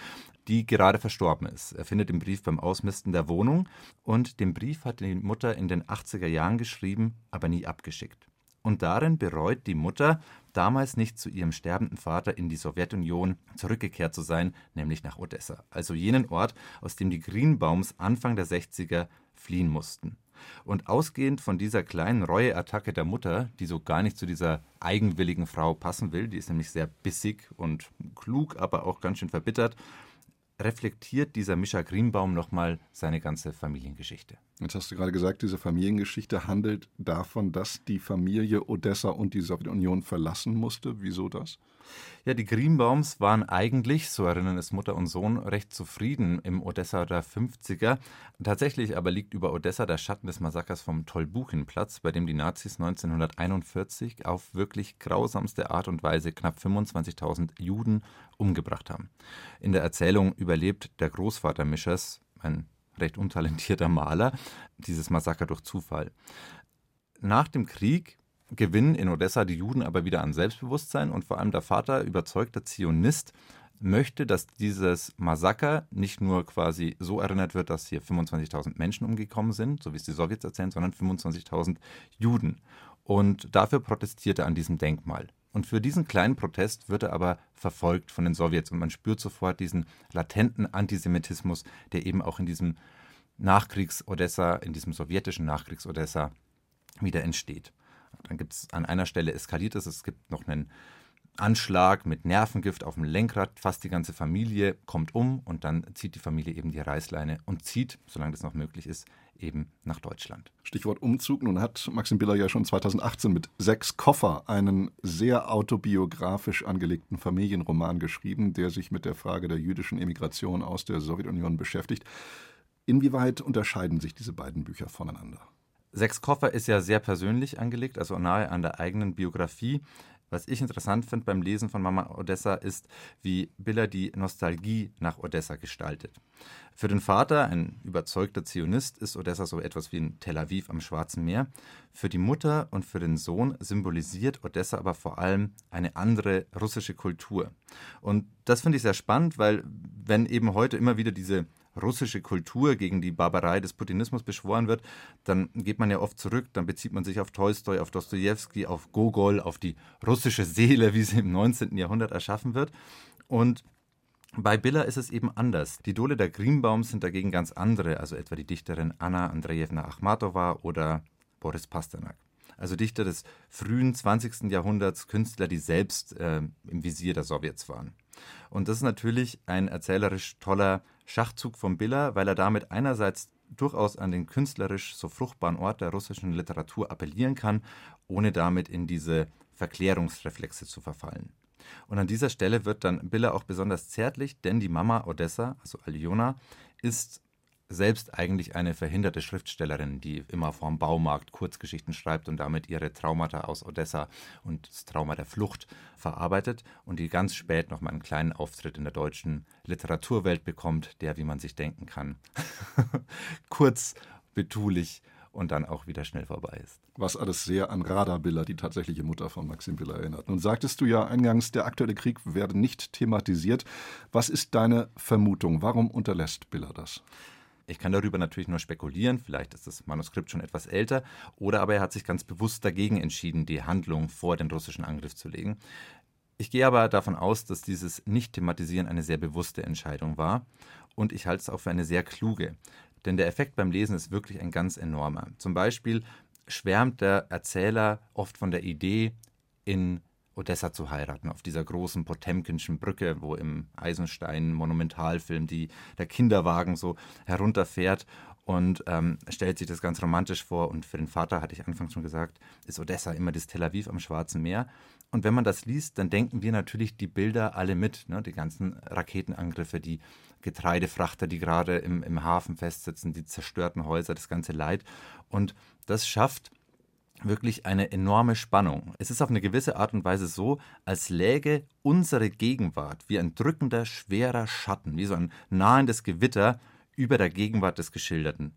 die gerade verstorben ist. Er findet den Brief beim Ausmisten der Wohnung und den Brief hat die Mutter in den 80er Jahren geschrieben, aber nie abgeschickt. Und darin bereut die Mutter, damals nicht zu ihrem sterbenden Vater in die Sowjetunion zurückgekehrt zu sein, nämlich nach Odessa, also jenen Ort, aus dem die Greenbaums Anfang der 60er fliehen mussten. Und ausgehend von dieser kleinen Reueattacke der Mutter, die so gar nicht zu dieser eigenwilligen Frau passen will, die ist nämlich sehr bissig und klug, aber auch ganz schön verbittert, reflektiert dieser Mischa Greenbaum nochmal seine ganze Familiengeschichte. Jetzt hast du gerade gesagt, diese Familiengeschichte handelt davon, dass die Familie Odessa und die Sowjetunion verlassen musste. Wieso das? Ja, die Greenbaums waren eigentlich, so erinnern es Mutter und Sohn, recht zufrieden im Odessa der 50er. Tatsächlich aber liegt über Odessa der Schatten des Massakers vom Tolbuchenplatz, bei dem die Nazis 1941 auf wirklich grausamste Art und Weise knapp 25.000 Juden umgebracht haben. In der Erzählung überlebt der Großvater Mischers, ein recht untalentierter Maler, dieses Massaker durch Zufall. Nach dem Krieg gewinnen in Odessa die Juden aber wieder an Selbstbewusstsein und vor allem der Vater, überzeugter Zionist, möchte, dass dieses Massaker nicht nur quasi so erinnert wird, dass hier 25.000 Menschen umgekommen sind, so wie es die Sowjets erzählen, sondern 25.000 Juden. Und dafür protestiert er an diesem Denkmal. Und für diesen kleinen Protest wird er aber verfolgt von den Sowjets und man spürt sofort diesen latenten Antisemitismus, der eben auch in diesem Nachkriegs-Odessa, in diesem sowjetischen Nachkriegs-Odessa wieder entsteht. Dann gibt es an einer Stelle eskaliert es, es gibt noch einen Anschlag mit Nervengift auf dem Lenkrad, fast die ganze Familie kommt um und dann zieht die Familie eben die Reißleine und zieht, solange das noch möglich ist, eben nach Deutschland. Stichwort Umzug. Nun hat Maxim Biller ja schon 2018 mit Sechs Koffer einen sehr autobiografisch angelegten Familienroman geschrieben, der sich mit der Frage der jüdischen Emigration aus der Sowjetunion beschäftigt. Inwieweit unterscheiden sich diese beiden Bücher voneinander? Sechs Koffer ist ja sehr persönlich angelegt, also nahe an der eigenen Biografie. Was ich interessant finde beim Lesen von Mama Odessa ist, wie Biller die Nostalgie nach Odessa gestaltet. Für den Vater, ein überzeugter Zionist, ist Odessa so etwas wie ein Tel Aviv am Schwarzen Meer. Für die Mutter und für den Sohn symbolisiert Odessa aber vor allem eine andere russische Kultur. Und das finde ich sehr spannend, weil wenn eben heute immer wieder diese russische Kultur gegen die Barbarei des Putinismus beschworen wird, dann geht man ja oft zurück, dann bezieht man sich auf Tolstoi, auf Dostoevsky, auf Gogol, auf die russische Seele, wie sie im 19. Jahrhundert erschaffen wird. Und bei Biller ist es eben anders. Die Idole der Greenbaums sind dagegen ganz andere, also etwa die Dichterin Anna Andrejewna Achmatova oder Boris Pasternak. Also Dichter des frühen 20. Jahrhunderts, Künstler, die selbst äh, im Visier der Sowjets waren. Und das ist natürlich ein erzählerisch toller Schachzug von Biller, weil er damit einerseits durchaus an den künstlerisch so fruchtbaren Ort der russischen Literatur appellieren kann, ohne damit in diese Verklärungsreflexe zu verfallen. Und an dieser Stelle wird dann Biller auch besonders zärtlich, denn die Mama Odessa, also Aljona, ist selbst eigentlich eine verhinderte Schriftstellerin, die immer vorm Baumarkt Kurzgeschichten schreibt und damit ihre Traumata aus Odessa und das Trauma der Flucht verarbeitet und die ganz spät noch mal einen kleinen Auftritt in der deutschen Literaturwelt bekommt, der, wie man sich denken kann, kurz, betulich und dann auch wieder schnell vorbei ist. Was alles sehr an Rada Biller, die tatsächliche Mutter von Maxim Biller, erinnert. Nun sagtest du ja eingangs, der aktuelle Krieg werde nicht thematisiert. Was ist deine Vermutung? Warum unterlässt Biller das? Ich kann darüber natürlich nur spekulieren, vielleicht ist das Manuskript schon etwas älter, oder aber er hat sich ganz bewusst dagegen entschieden, die Handlung vor den russischen Angriff zu legen. Ich gehe aber davon aus, dass dieses Nicht-Thematisieren eine sehr bewusste Entscheidung war und ich halte es auch für eine sehr kluge. Denn der Effekt beim Lesen ist wirklich ein ganz enormer. Zum Beispiel schwärmt der Erzähler oft von der Idee, in Odessa zu heiraten, auf dieser großen Potemkinschen Brücke, wo im Eisenstein-Monumentalfilm der Kinderwagen so herunterfährt und ähm, stellt sich das ganz romantisch vor. Und für den Vater, hatte ich anfangs schon gesagt, ist Odessa immer das Tel Aviv am Schwarzen Meer. Und wenn man das liest, dann denken wir natürlich die Bilder alle mit, ne? die ganzen Raketenangriffe, die Getreidefrachter, die gerade im, im Hafen festsitzen, die zerstörten Häuser, das ganze Leid. Und das schafft wirklich eine enorme Spannung. Es ist auf eine gewisse Art und Weise so, als läge unsere Gegenwart wie ein drückender, schwerer Schatten, wie so ein nahendes Gewitter über der Gegenwart des Geschilderten.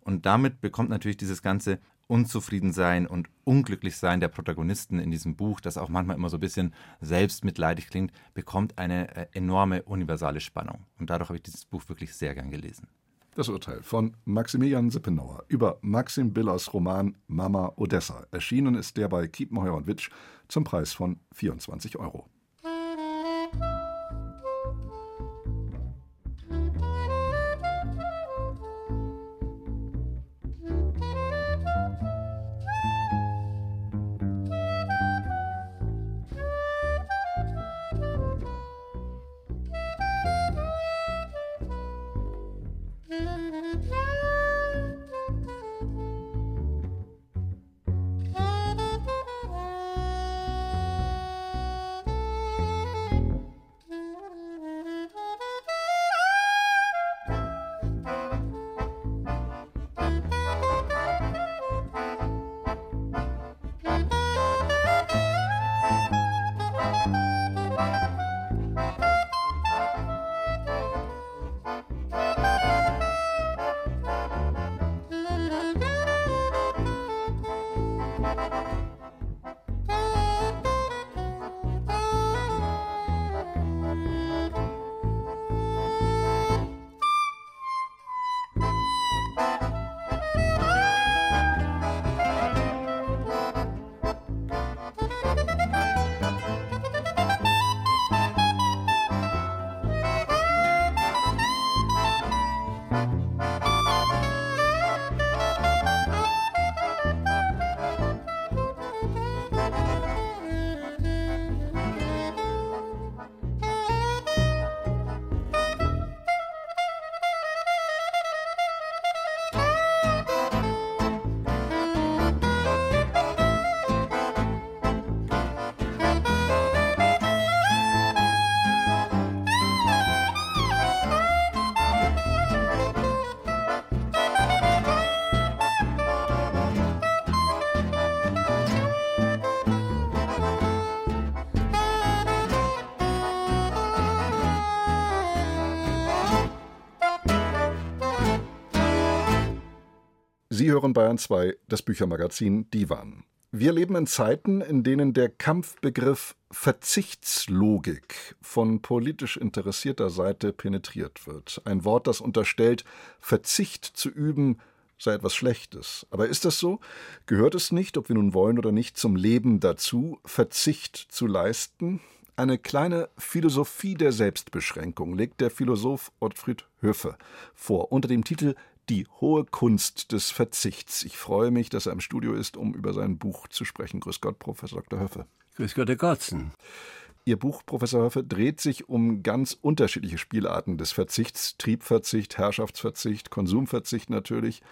Und damit bekommt natürlich dieses ganze Unzufriedensein und Unglücklichsein der Protagonisten in diesem Buch, das auch manchmal immer so ein bisschen selbstmitleidig klingt, bekommt eine äh, enorme universale Spannung. Und dadurch habe ich dieses Buch wirklich sehr gern gelesen. Das Urteil von Maximilian Sippenauer über Maxim Billers Roman Mama Odessa. Erschienen ist der bei Kiepenheuer und Witsch zum Preis von 24 Euro. Sie hören Bayern 2, das Büchermagazin Divan. Wir leben in Zeiten, in denen der Kampfbegriff Verzichtslogik von politisch interessierter Seite penetriert wird. Ein Wort, das unterstellt, Verzicht zu üben sei etwas Schlechtes. Aber ist das so? Gehört es nicht, ob wir nun wollen oder nicht, zum Leben dazu, Verzicht zu leisten? Eine kleine Philosophie der Selbstbeschränkung legt der Philosoph Ottfried Höffe vor unter dem Titel die hohe Kunst des Verzichts. Ich freue mich, dass er im Studio ist, um über sein Buch zu sprechen. Grüß Gott, Professor Dr. Höffe. Grüß Gott, Herr Gotzen. Ihr Buch, Professor Höffe, dreht sich um ganz unterschiedliche Spielarten des Verzichts, Triebverzicht, Herrschaftsverzicht, Konsumverzicht natürlich.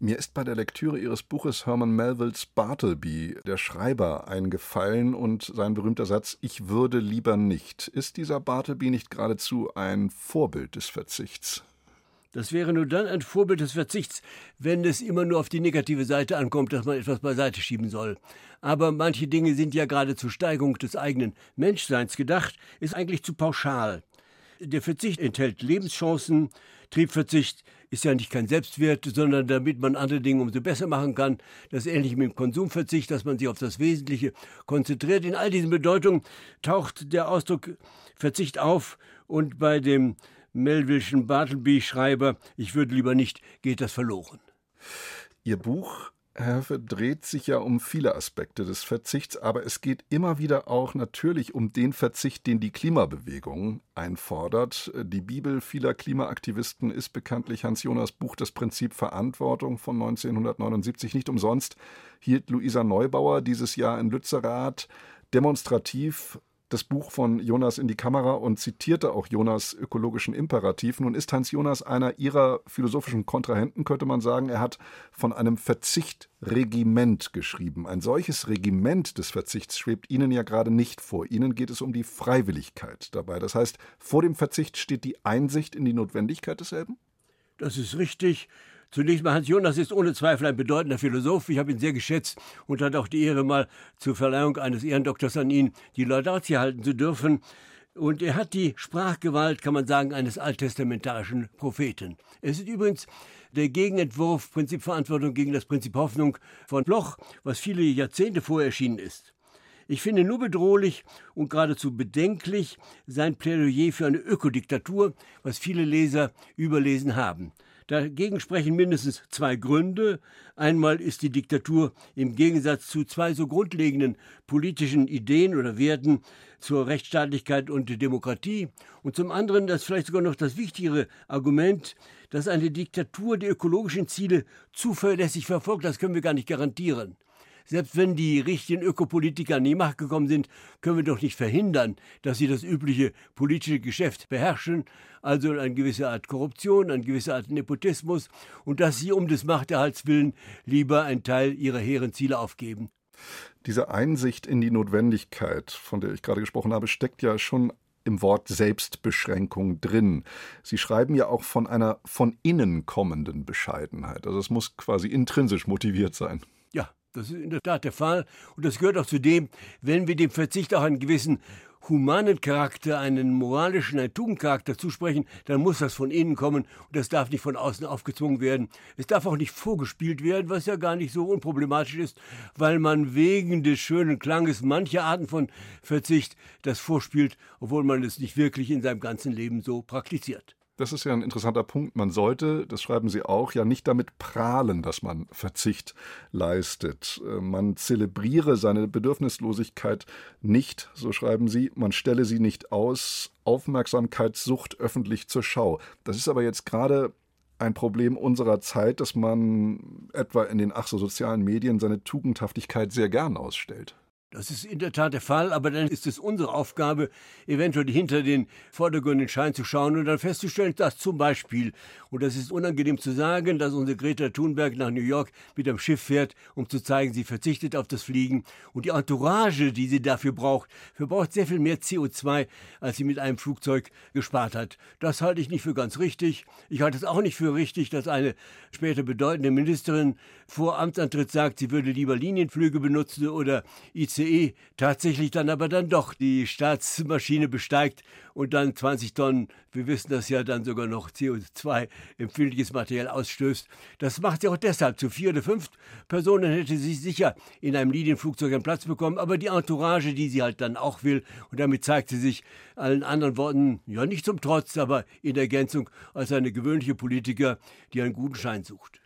Mir ist bei der Lektüre Ihres Buches Herman Melvilles Bartleby, der Schreiber, eingefallen und sein berühmter Satz Ich würde lieber nicht. Ist dieser Bartleby nicht geradezu ein Vorbild des Verzichts? Das wäre nur dann ein Vorbild des Verzichts, wenn es immer nur auf die negative Seite ankommt, dass man etwas beiseite schieben soll. Aber manche Dinge sind ja gerade zur Steigerung des eigenen Menschseins gedacht, ist eigentlich zu pauschal. Der Verzicht enthält Lebenschancen, Triebverzicht ist ja nicht kein Selbstwert, sondern damit man andere Dinge umso besser machen kann. Das ist ähnlich mit dem Konsumverzicht, dass man sich auf das Wesentliche konzentriert. In all diesen Bedeutungen taucht der Ausdruck Verzicht auf und bei dem Melvilleschen Bartleby-Schreiber, ich würde lieber nicht, geht das verloren. Ihr Buch Herr Höffe, dreht sich ja um viele Aspekte des Verzichts, aber es geht immer wieder auch natürlich um den Verzicht, den die Klimabewegung einfordert. Die Bibel vieler Klimaaktivisten ist bekanntlich Hans Jonas Buch Das Prinzip Verantwortung von 1979. Nicht umsonst hielt Luisa Neubauer dieses Jahr in Lützerath demonstrativ das Buch von Jonas in die Kamera und zitierte auch Jonas ökologischen Imperativ. Nun ist Hans Jonas einer ihrer philosophischen Kontrahenten, könnte man sagen. Er hat von einem Verzichtregiment geschrieben. Ein solches Regiment des Verzichts schwebt Ihnen ja gerade nicht vor. Ihnen geht es um die Freiwilligkeit dabei. Das heißt, vor dem Verzicht steht die Einsicht in die Notwendigkeit desselben? Das ist richtig. Zunächst mal, Hans Jonas ist ohne Zweifel ein bedeutender Philosoph. Ich habe ihn sehr geschätzt und hatte auch die Ehre, mal zur Verleihung eines Ehrendoktors an ihn die Laudatie halten zu dürfen. Und er hat die Sprachgewalt, kann man sagen, eines alttestamentarischen Propheten. Es ist übrigens der Gegenentwurf Prinzip Verantwortung gegen das Prinzip Hoffnung von Bloch, was viele Jahrzehnte vorher erschienen ist. Ich finde nur bedrohlich und geradezu bedenklich sein Plädoyer für eine Ökodiktatur, was viele Leser überlesen haben. Dagegen sprechen mindestens zwei Gründe. Einmal ist die Diktatur im Gegensatz zu zwei so grundlegenden politischen Ideen oder Werten zur Rechtsstaatlichkeit und Demokratie. Und zum anderen das vielleicht sogar noch das wichtigere Argument, dass eine Diktatur die ökologischen Ziele zuverlässig verfolgt. Das können wir gar nicht garantieren. Selbst wenn die richtigen Ökopolitiker an die Macht gekommen sind, können wir doch nicht verhindern, dass sie das übliche politische Geschäft beherrschen, also eine gewisse Art Korruption, eine gewisse Art Nepotismus und dass sie um des Machterhalts willen lieber einen Teil ihrer hehren Ziele aufgeben. Diese Einsicht in die Notwendigkeit, von der ich gerade gesprochen habe, steckt ja schon im Wort Selbstbeschränkung drin. Sie schreiben ja auch von einer von innen kommenden Bescheidenheit. Also es muss quasi intrinsisch motiviert sein. Das ist in der Tat der Fall. Und das gehört auch zu dem, wenn wir dem Verzicht auch einen gewissen humanen Charakter, einen moralischen, einen Tugendcharakter zusprechen, dann muss das von innen kommen und das darf nicht von außen aufgezwungen werden. Es darf auch nicht vorgespielt werden, was ja gar nicht so unproblematisch ist, weil man wegen des schönen Klanges mancher Arten von Verzicht das vorspielt, obwohl man es nicht wirklich in seinem ganzen Leben so praktiziert. Das ist ja ein interessanter Punkt. Man sollte, das schreiben Sie auch, ja nicht damit prahlen, dass man Verzicht leistet. Äh, man zelebriere seine Bedürfnislosigkeit nicht, so schreiben Sie. Man stelle sie nicht aus. Aufmerksamkeitssucht öffentlich zur Schau. Das ist aber jetzt gerade ein Problem unserer Zeit, dass man etwa in den ach so sozialen Medien seine Tugendhaftigkeit sehr gern ausstellt. Das ist in der Tat der Fall, aber dann ist es unsere Aufgabe, eventuell hinter den vordergründigen Schein zu schauen und dann festzustellen, dass zum Beispiel, und das ist unangenehm zu sagen, dass unsere Greta Thunberg nach New York mit einem Schiff fährt, um zu zeigen, sie verzichtet auf das Fliegen und die Entourage, die sie dafür braucht, verbraucht sehr viel mehr CO2, als sie mit einem Flugzeug gespart hat. Das halte ich nicht für ganz richtig. Ich halte es auch nicht für richtig, dass eine später bedeutende Ministerin vor Amtsantritt sagt, sie würde lieber Linienflüge benutzen oder IC ICE tatsächlich dann aber dann doch die Staatsmaschine besteigt und dann 20 Tonnen, wir wissen das ja, dann sogar noch CO2 empfindliches Material ausstößt. Das macht sie auch deshalb. Zu vier oder fünf Personen hätte sie sicher in einem Linienflugzeug einen Platz bekommen, aber die Entourage, die sie halt dann auch will, und damit zeigt sie sich allen anderen Worten, ja nicht zum Trotz, aber in Ergänzung als eine gewöhnliche Politiker, die einen guten Schein sucht.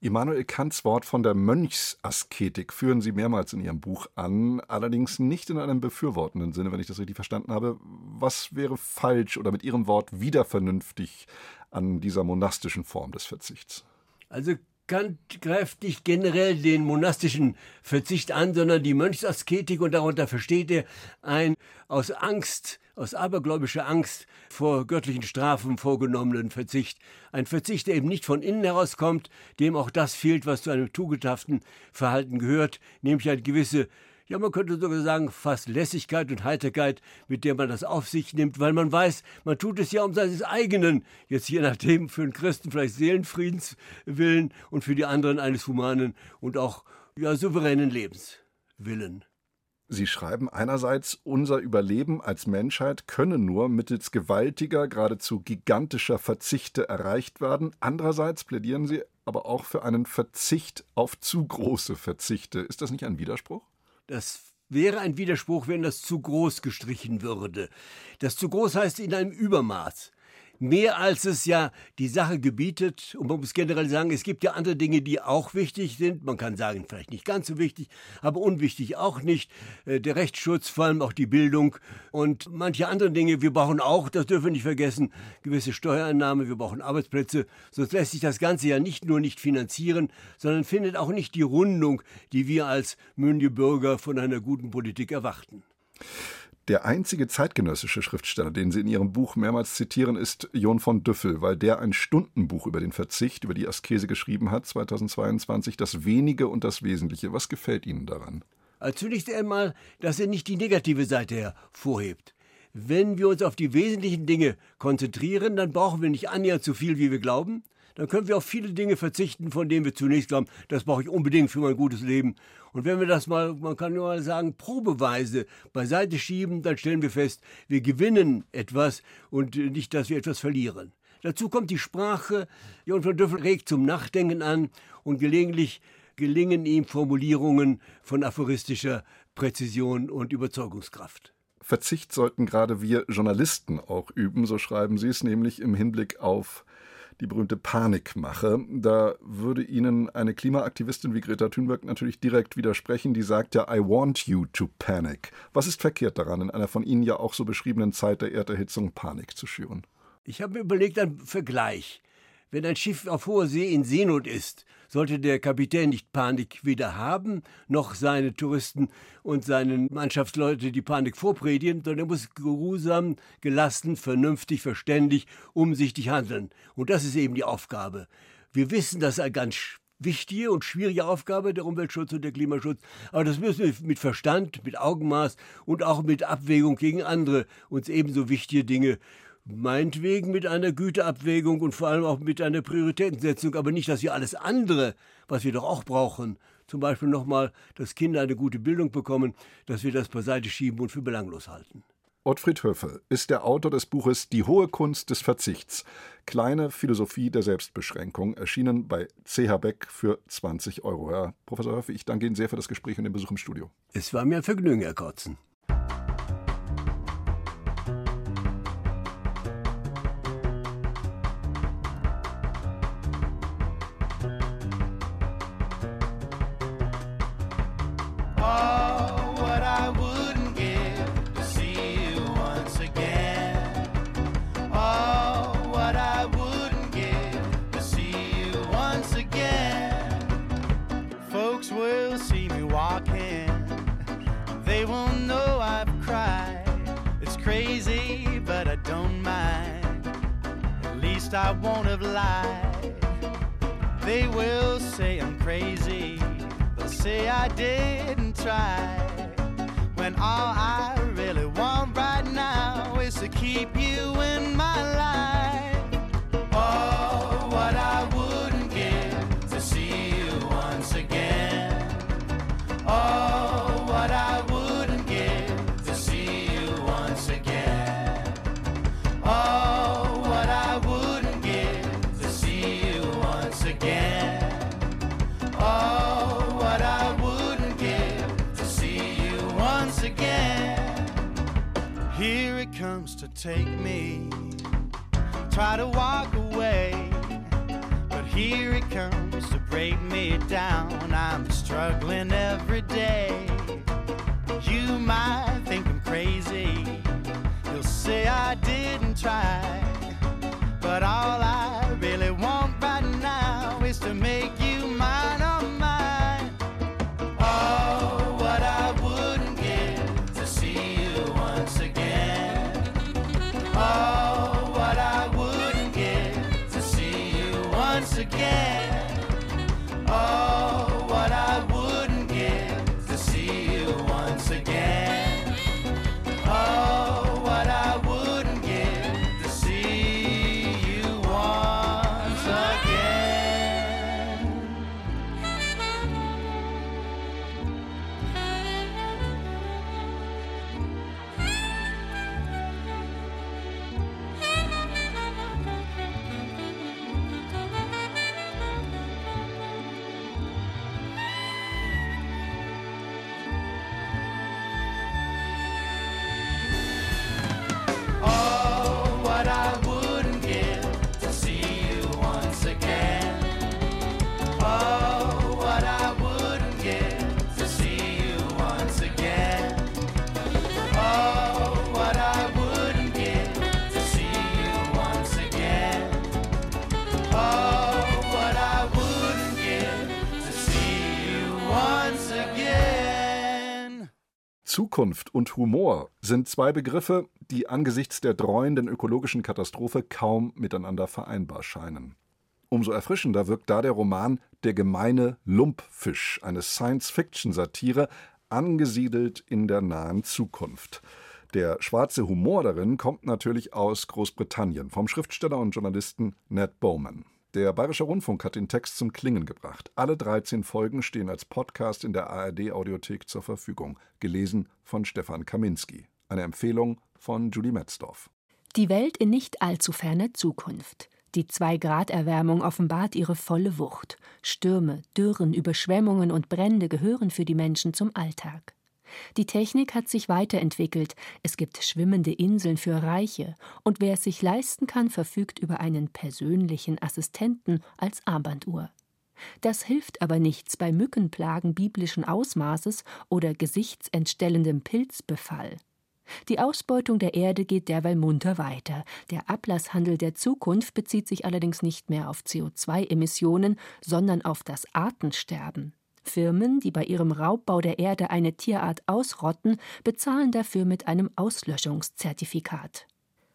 Immanuel Kants Wort von der Mönchsasketik führen Sie mehrmals in Ihrem Buch an, allerdings nicht in einem befürwortenden Sinne, wenn ich das richtig verstanden habe. Was wäre falsch oder mit Ihrem Wort wieder vernünftig an dieser monastischen Form des Verzichts? Also Kant greift nicht generell den monastischen Verzicht an, sondern die Mönchsasketik und darunter versteht er ein aus Angst, aus abergläubischer Angst vor göttlichen Strafen vorgenommenen Verzicht. Ein Verzicht, der eben nicht von innen herauskommt, dem auch das fehlt, was zu einem tugendhaften Verhalten gehört, nämlich eine gewisse ja, man könnte sogar sagen, fast Lässigkeit und Heiterkeit, mit der man das auf sich nimmt, weil man weiß, man tut es ja um seines eigenen, jetzt je nachdem für einen Christen vielleicht Seelenfriedens willen und für die anderen eines humanen und auch ja, souveränen Lebens willen. Sie schreiben einerseits, unser Überleben als Menschheit könne nur mittels gewaltiger, geradezu gigantischer Verzichte erreicht werden. Andererseits plädieren Sie aber auch für einen Verzicht auf zu große Verzichte. Ist das nicht ein Widerspruch? Das wäre ein Widerspruch, wenn das zu groß gestrichen würde. Das zu groß heißt in einem Übermaß mehr als es ja die Sache gebietet. Und man muss generell sagen, es gibt ja andere Dinge, die auch wichtig sind. Man kann sagen, vielleicht nicht ganz so wichtig, aber unwichtig auch nicht. Äh, der Rechtsschutz, vor allem auch die Bildung und manche andere Dinge. Wir brauchen auch, das dürfen wir nicht vergessen, gewisse Steuereinnahmen, wir brauchen Arbeitsplätze. Sonst lässt sich das Ganze ja nicht nur nicht finanzieren, sondern findet auch nicht die Rundung, die wir als mündige Bürger von einer guten Politik erwarten. Der einzige zeitgenössische Schriftsteller, den Sie in Ihrem Buch mehrmals zitieren, ist John von Düffel, weil der ein Stundenbuch über den Verzicht, über die Askese geschrieben hat, 2022, das Wenige und das Wesentliche. Was gefällt Ihnen daran? Also zunächst einmal, dass er nicht die negative Seite hervorhebt. Wenn wir uns auf die wesentlichen Dinge konzentrieren, dann brauchen wir nicht annähernd so viel, wie wir glauben dann können wir auf viele Dinge verzichten, von denen wir zunächst glauben, das brauche ich unbedingt für mein gutes Leben. Und wenn wir das mal, man kann nur mal sagen, probeweise beiseite schieben, dann stellen wir fest, wir gewinnen etwas und nicht, dass wir etwas verlieren. Dazu kommt die Sprache. Jon von Döffel regt zum Nachdenken an und gelegentlich gelingen ihm Formulierungen von aphoristischer Präzision und Überzeugungskraft. Verzicht sollten gerade wir Journalisten auch üben, so schreiben Sie es, nämlich im Hinblick auf die berühmte Panikmache. Da würde Ihnen eine Klimaaktivistin wie Greta Thunberg natürlich direkt widersprechen, die sagt ja, I want you to panic. Was ist verkehrt daran, in einer von Ihnen ja auch so beschriebenen Zeit der Erderhitzung Panik zu schüren? Ich habe mir überlegt, einen Vergleich. Wenn ein Schiff auf hoher See in Seenot ist, sollte der Kapitän nicht Panik weder haben, noch seine Touristen und seinen Mannschaftsleute die Panik vorpredigen, sondern er muss geruhsam, gelassen, vernünftig, verständig, umsichtig handeln. Und das ist eben die Aufgabe. Wir wissen, dass eine ganz wichtige und schwierige Aufgabe, der Umweltschutz und der Klimaschutz. Aber das müssen wir mit Verstand, mit Augenmaß und auch mit Abwägung gegen andere uns ebenso wichtige Dinge meinetwegen mit einer Güteabwägung und vor allem auch mit einer Prioritätensetzung, aber nicht, dass wir alles andere, was wir doch auch brauchen, zum Beispiel nochmal, dass Kinder eine gute Bildung bekommen, dass wir das beiseite schieben und für belanglos halten. Ottfried Höfel ist der Autor des Buches Die hohe Kunst des Verzichts. Kleine Philosophie der Selbstbeschränkung, erschienen bei CH Beck für 20 Euro. Herr Professor Höfel, ich danke Ihnen sehr für das Gespräch und den Besuch im Studio. Es war mir ein Vergnügen, Herr Kotzen. Won't have lied. They will say I'm crazy, they'll say I didn't try. When all I really want right now is to keep you take me. Try to walk away, but here it comes to break me down. I'm struggling every day. You might think I'm crazy. You'll say I didn't try. Zukunft und Humor sind zwei Begriffe, die angesichts der dreuenden ökologischen Katastrophe kaum miteinander vereinbar scheinen. Umso erfrischender wirkt da der Roman Der gemeine Lumpfisch, eine Science-Fiction-Satire, angesiedelt in der nahen Zukunft. Der schwarze Humor darin kommt natürlich aus Großbritannien vom Schriftsteller und Journalisten Ned Bowman. Der Bayerische Rundfunk hat den Text zum Klingen gebracht. Alle 13 Folgen stehen als Podcast in der ARD-Audiothek zur Verfügung. Gelesen von Stefan Kaminski. Eine Empfehlung von Julie Metzdorf. Die Welt in nicht allzu ferner Zukunft. Die 2-Grad-Erwärmung offenbart ihre volle Wucht. Stürme, Dürren, Überschwemmungen und Brände gehören für die Menschen zum Alltag. Die Technik hat sich weiterentwickelt. Es gibt schwimmende Inseln für Reiche. Und wer es sich leisten kann, verfügt über einen persönlichen Assistenten als Armbanduhr. Das hilft aber nichts bei Mückenplagen biblischen Ausmaßes oder gesichtsentstellendem Pilzbefall. Die Ausbeutung der Erde geht derweil munter weiter. Der Ablasshandel der Zukunft bezieht sich allerdings nicht mehr auf CO2-Emissionen, sondern auf das Artensterben. Firmen, die bei ihrem Raubbau der Erde eine Tierart ausrotten, bezahlen dafür mit einem Auslöschungszertifikat.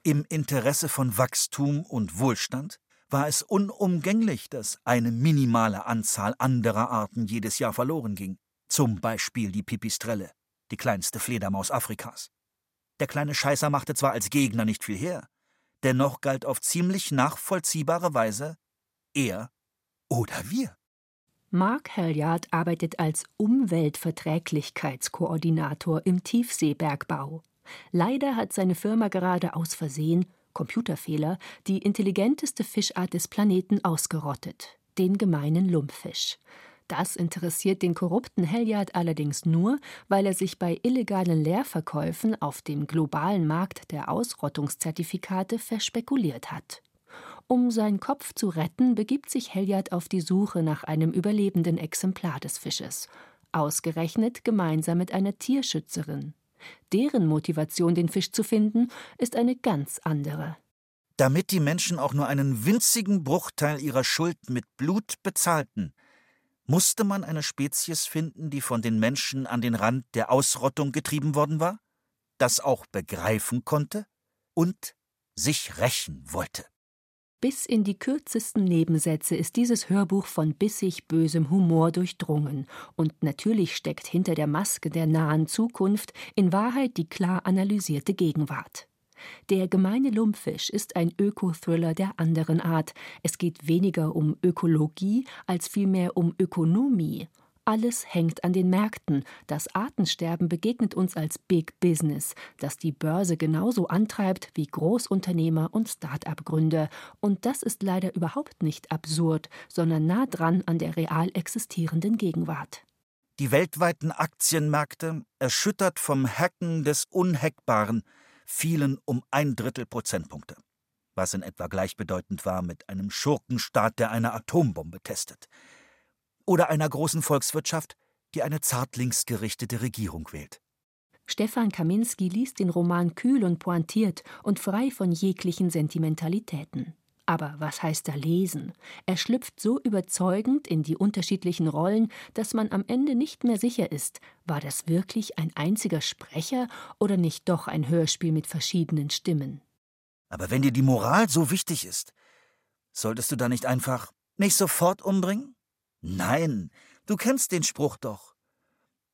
Im Interesse von Wachstum und Wohlstand war es unumgänglich, dass eine minimale Anzahl anderer Arten jedes Jahr verloren ging. Zum Beispiel die Pipistrelle, die kleinste Fledermaus Afrikas. Der kleine Scheißer machte zwar als Gegner nicht viel her, dennoch galt auf ziemlich nachvollziehbare Weise er oder wir. Mark Halliard arbeitet als Umweltverträglichkeitskoordinator im Tiefseebergbau. Leider hat seine Firma gerade aus Versehen Computerfehler die intelligenteste Fischart des Planeten ausgerottet, den gemeinen Lumpfisch. Das interessiert den korrupten Halliard allerdings nur, weil er sich bei illegalen Leerverkäufen auf dem globalen Markt der Ausrottungszertifikate verspekuliert hat. Um seinen Kopf zu retten, begibt sich Halliard auf die Suche nach einem überlebenden Exemplar des Fisches, ausgerechnet gemeinsam mit einer Tierschützerin. Deren Motivation, den Fisch zu finden, ist eine ganz andere. Damit die Menschen auch nur einen winzigen Bruchteil ihrer Schuld mit Blut bezahlten, musste man eine Spezies finden, die von den Menschen an den Rand der Ausrottung getrieben worden war, das auch begreifen konnte und sich rächen wollte. Bis in die kürzesten Nebensätze ist dieses Hörbuch von bissig bösem Humor durchdrungen, und natürlich steckt hinter der Maske der nahen Zukunft in Wahrheit die klar analysierte Gegenwart. Der gemeine Lumpfisch ist ein Öko-Thriller der anderen Art. Es geht weniger um Ökologie als vielmehr um Ökonomie. Alles hängt an den Märkten. Das Artensterben begegnet uns als Big Business, das die Börse genauso antreibt wie Großunternehmer und Start-up-Gründer. Und das ist leider überhaupt nicht absurd, sondern nah dran an der real existierenden Gegenwart. Die weltweiten Aktienmärkte, erschüttert vom Hacken des Unhackbaren, fielen um ein Drittel Prozentpunkte, was in etwa gleichbedeutend war mit einem Schurkenstaat, der eine Atombombe testet. Oder einer großen Volkswirtschaft, die eine zart linksgerichtete Regierung wählt. Stefan Kaminski liest den Roman kühl und pointiert und frei von jeglichen Sentimentalitäten. Aber was heißt da lesen? Er schlüpft so überzeugend in die unterschiedlichen Rollen, dass man am Ende nicht mehr sicher ist, war das wirklich ein einziger Sprecher oder nicht doch ein Hörspiel mit verschiedenen Stimmen. Aber wenn dir die Moral so wichtig ist, solltest du da nicht einfach Nicht sofort umbringen? Nein, du kennst den Spruch doch.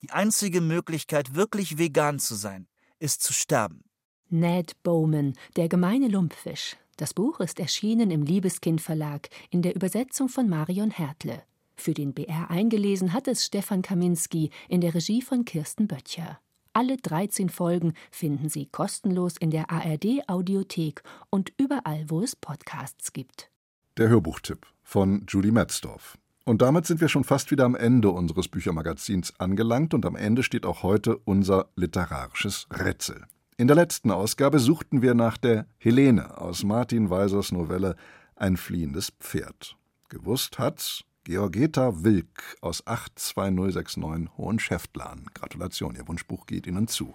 Die einzige Möglichkeit, wirklich vegan zu sein, ist zu sterben. Ned Bowman, der gemeine Lumpfisch. Das Buch ist erschienen im Liebeskind Verlag in der Übersetzung von Marion Hertle. Für den BR eingelesen hat es Stefan Kaminski in der Regie von Kirsten Böttcher. Alle 13 Folgen finden Sie kostenlos in der ARD Audiothek und überall, wo es Podcasts gibt. Der Hörbuchtipp von Julie Metzdorf. Und damit sind wir schon fast wieder am Ende unseres Büchermagazins angelangt und am Ende steht auch heute unser literarisches Rätsel. In der letzten Ausgabe suchten wir nach der Helene aus Martin Weisers Novelle Ein fliehendes Pferd. Gewusst hat's Georgeta Wilk aus 82069 Hohenschäftlarn. Gratulation, Ihr Wunschbuch geht Ihnen zu.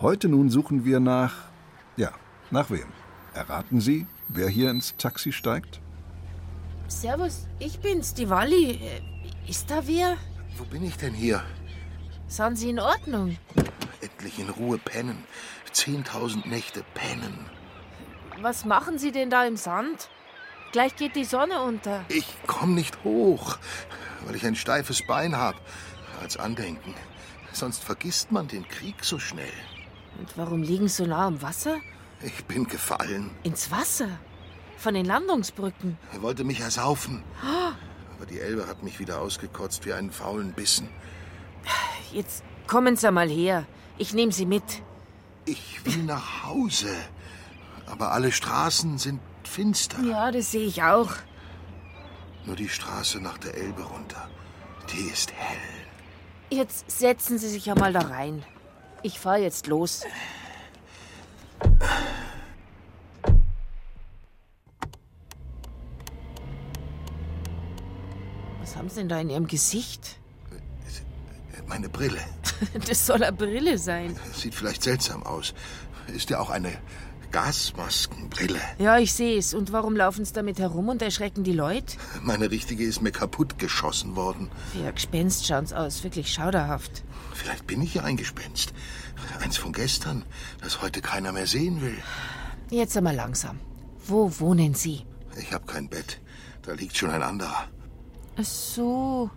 Heute nun suchen wir nach, ja, nach wem? Erraten Sie, wer hier ins Taxi steigt? Servus, ich bin's, die Walli. Ist da wer? Wo bin ich denn hier? Sind Sie in Ordnung? Endlich in Ruhe pennen. Zehntausend Nächte pennen. Was machen Sie denn da im Sand? Gleich geht die Sonne unter. Ich komm nicht hoch, weil ich ein steifes Bein hab. Als Andenken. Sonst vergisst man den Krieg so schnell. Und warum liegen Sie so nah am Wasser? Ich bin gefallen. Ins Wasser? Von den Landungsbrücken? Er wollte mich ersaufen. Aber die Elbe hat mich wieder ausgekotzt wie einen faulen Bissen. Jetzt kommen Sie mal her. Ich nehme Sie mit. Ich will nach Hause. Aber alle Straßen sind finster. Ja, das sehe ich auch. Nur die Straße nach der Elbe runter. Die ist hell. Jetzt setzen Sie sich ja mal da rein. Ich fahre jetzt los. Haben Sie denn da in Ihrem Gesicht? Meine Brille. Das soll eine Brille sein. Sieht vielleicht seltsam aus. Ist ja auch eine Gasmaskenbrille. Ja, ich sehe es. Und warum laufen Sie damit herum und erschrecken die Leute? Meine richtige ist mir kaputt geschossen worden. Wie ein Gespenst schaut's aus. Wirklich schauderhaft. Vielleicht bin ich ja ein Gespenst. Eins von gestern, das heute keiner mehr sehen will. Jetzt einmal langsam. Wo wohnen Sie? Ich habe kein Bett. Da liegt schon ein anderer. Ach so.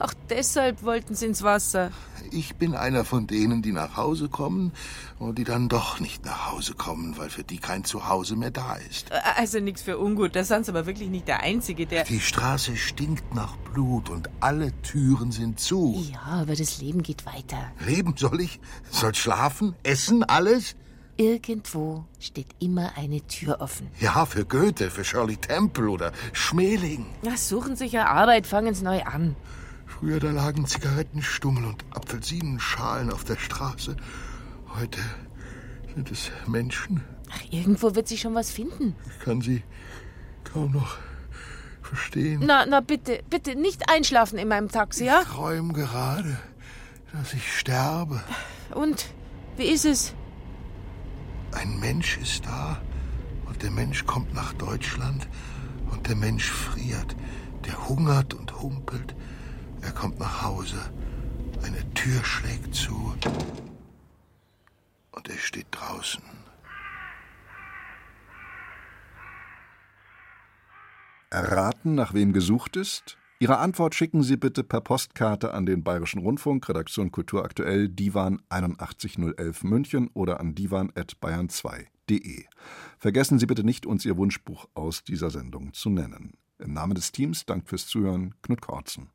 Ach, deshalb wollten Sie ins Wasser. Ich bin einer von denen, die nach Hause kommen und die dann doch nicht nach Hause kommen, weil für die kein Zuhause mehr da ist. Also nichts für ungut. Da sind Sie aber wirklich nicht der Einzige, der. Die Straße stinkt nach Blut und alle Türen sind zu. Ja, aber das Leben geht weiter. Leben soll ich? Soll schlafen? Essen? Alles? Irgendwo steht immer eine Tür offen. Ja, für Goethe, für Shirley Temple oder Schmeling. Na, suchen sich ja Arbeit, fangen Sie neu an. Früher, da lagen Zigarettenstummel und Apfelsinenschalen auf der Straße. Heute sind es Menschen. Ach, irgendwo wird sich schon was finden. Ich kann sie kaum noch verstehen. Na, na, bitte, bitte, nicht einschlafen in meinem Taxi, ja? Ich träume gerade, dass ich sterbe. Und? Wie ist es? Ein Mensch ist da und der Mensch kommt nach Deutschland und der Mensch friert. Der hungert und humpelt. Er kommt nach Hause. Eine Tür schlägt zu. Und er steht draußen. Erraten, nach wem gesucht ist? Ihre Antwort schicken Sie bitte per Postkarte an den Bayerischen Rundfunk, Redaktion Kultur aktuell, Divan 81011 München oder an divan.bayern2.de. Vergessen Sie bitte nicht, uns Ihr Wunschbuch aus dieser Sendung zu nennen. Im Namen des Teams dankt fürs Zuhören Knut Korzen.